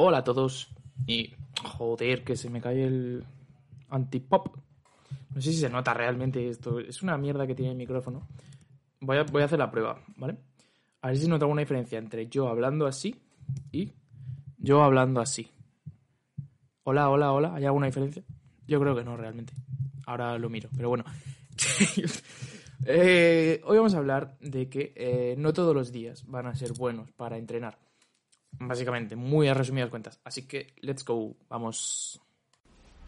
Hola a todos. Y joder, que se me cae el antipop. No sé si se nota realmente esto. Es una mierda que tiene el micrófono. Voy a, voy a hacer la prueba, ¿vale? A ver si se nota alguna diferencia entre yo hablando así y yo hablando así. Hola, hola, hola. ¿Hay alguna diferencia? Yo creo que no, realmente. Ahora lo miro, pero bueno. Eh, hoy vamos a hablar de que eh, no todos los días van a ser buenos para entrenar. Básicamente, muy a resumidas cuentas. Así que, let's go, vamos.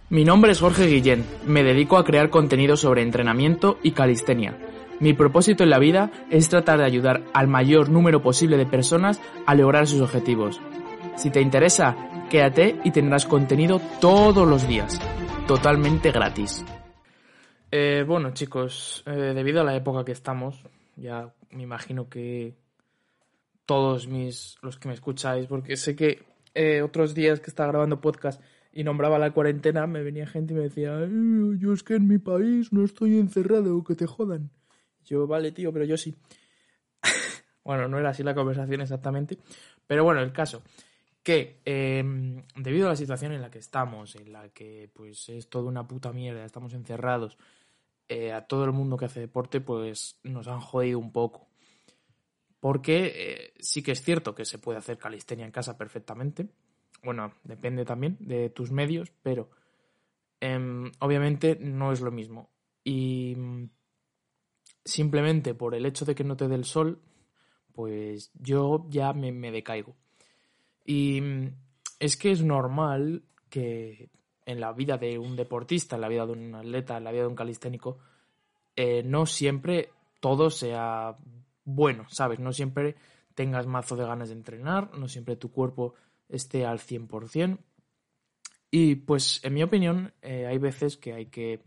Mi nombre es Jorge Guillén. Me dedico a crear contenido sobre entrenamiento y calistenia. Mi propósito en la vida es tratar de ayudar al mayor número posible de personas a lograr sus objetivos. Si te interesa, quédate y tendrás contenido todos los días, totalmente gratis. Eh, bueno, chicos, eh, debido a la época que estamos, ya me imagino que todos mis los que me escucháis, porque sé que eh, otros días que estaba grabando podcast y nombraba la cuarentena, me venía gente y me decía, yo es que en mi país no estoy encerrado, que te jodan. Yo, vale, tío, pero yo sí. bueno, no era así la conversación exactamente, pero bueno, el caso que em, debido a la situación en la que estamos, en la que pues es toda una puta mierda, estamos encerrados, eh, a todo el mundo que hace deporte, pues nos han jodido un poco. Porque eh, sí que es cierto que se puede hacer calistenia en casa perfectamente. Bueno, depende también de tus medios, pero em, obviamente no es lo mismo. Y mm, simplemente por el hecho de que no te dé el sol, pues yo ya me, me decaigo. Y mm, es que es normal que en la vida de un deportista, en la vida de un atleta, en la vida de un calisténico, eh, no siempre todo sea bueno, ¿sabes? No siempre tengas mazo de ganas de entrenar, no siempre tu cuerpo esté al 100%. Y pues, en mi opinión, eh, hay veces que hay que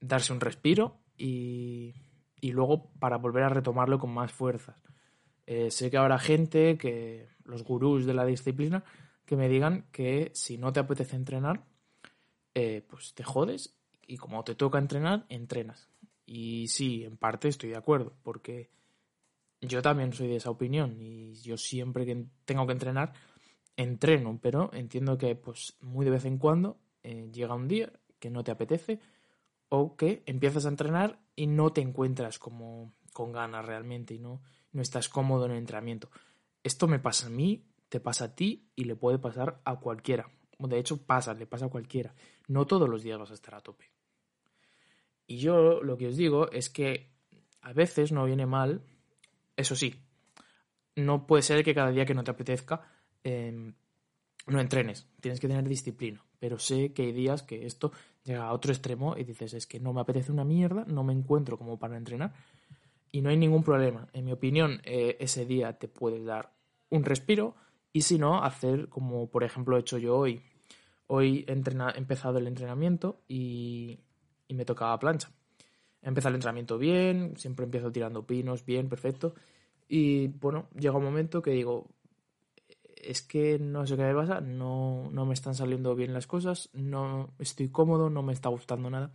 darse un respiro y, y, luego para volver a retomarlo con más fuerzas. Eh, sé que habrá gente, que los gurús de la disciplina, que me digan que si no te apetece entrenar, eh, pues te jodes y como te toca entrenar, entrenas. Y sí, en parte estoy de acuerdo, porque yo también soy de esa opinión y yo siempre que tengo que entrenar, entreno, pero entiendo que pues muy de vez en cuando eh, llega un día que no te apetece o que empiezas a entrenar y no te encuentras como con ganas realmente y no, no estás cómodo en el entrenamiento. Esto me pasa a mí, te pasa a ti y le puede pasar a cualquiera. De hecho, pasa, le pasa a cualquiera. No todos los días vas a estar a tope. Y yo lo que os digo es que a veces no viene mal, eso sí, no puede ser que cada día que no te apetezca em, no entrenes, tienes que tener disciplina. Pero sé que hay días que esto llega a otro extremo y dices, es que no me apetece una mierda, no me encuentro como para entrenar y no hay ningún problema. En mi opinión, eh, ese día te puedes dar un respiro y si no, hacer como por ejemplo he hecho yo hoy. Hoy he, empezado el entrenamiento y, me tocaba plancha. He empezado el entrenamiento bien, siempre empiezo tirando pinos, bien, perfecto. Y bueno, llega un momento que digo, es que no sé qué me pasa, no, no me están saliendo bien las cosas, no estoy cómodo, no me está gustando nada.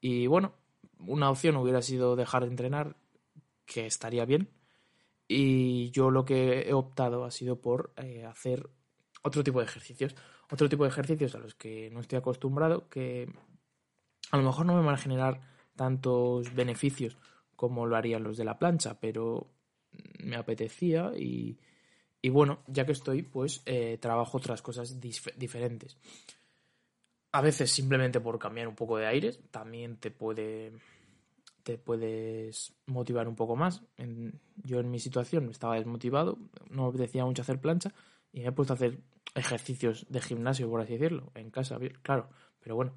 Y bueno, una opción hubiera sido dejar de entrenar, que estaría bien. Y yo lo que he optado ha sido por eh, hacer otro tipo de ejercicios. Otro tipo de ejercicios a los que no estoy acostumbrado, que a lo mejor no me van a generar tantos beneficios como lo harían los de la plancha, pero me apetecía y, y bueno, ya que estoy, pues eh, trabajo otras cosas diferentes. A veces simplemente por cambiar un poco de aires, también te puede te puedes motivar un poco más. yo en mi situación estaba desmotivado, no me apetecía mucho hacer plancha y me he puesto a hacer ejercicios de gimnasio, por así decirlo, en casa, claro, pero bueno.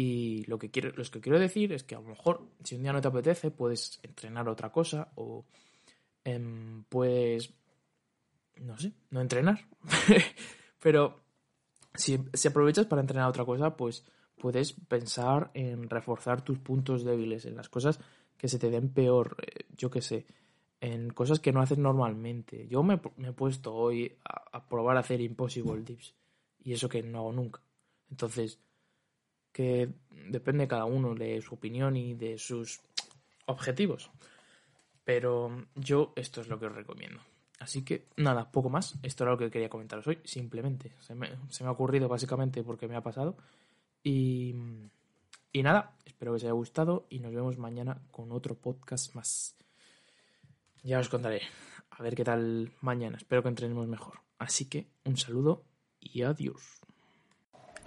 Y lo que quiero, que quiero decir es que a lo mejor si un día no te apetece, puedes entrenar otra cosa o em, puedes, no sé, no entrenar. pero si, si aprovechas para entrenar otra cosa, pues puedes pensar en reforzar tus puntos débiles, en las cosas que se te den peor, eh, yo qué sé, en cosas que no haces normalmente. Yo me, he puesto hoy a, probar a hacer impossible dips y eso que no hago nunca. Entonces, que depende cada uno de su opinión y de sus objetivos. Pero yo esto es lo que os recomiendo. Así que nada, poco más. Esto era lo que quería comentaros hoy, simplemente. Se me, se me ha ocurrido básicamente porque me ha pasado. Y, y nada, espero que os haya gustado y nos vemos mañana con otro podcast más. Ya os contaré. A ver qué tal mañana. Espero que entrenemos mejor. Así que un saludo y adiós.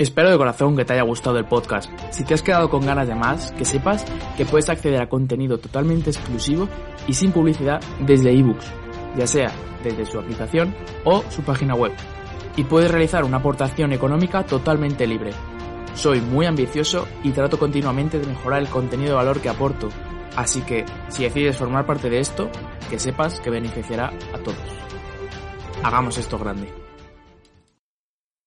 Espero de corazón que te haya gustado el podcast. Si te has quedado con ganas de más, que sepas que puedes acceder a contenido totalmente exclusivo y sin publicidad desde ebooks, ya sea desde su aplicación o su página web. Y puedes realizar una aportación económica totalmente libre. Soy muy ambicioso y trato continuamente de mejorar el contenido de valor que aporto, así que si decides formar parte de esto, que sepas que beneficiará a todos. Hagamos esto grande.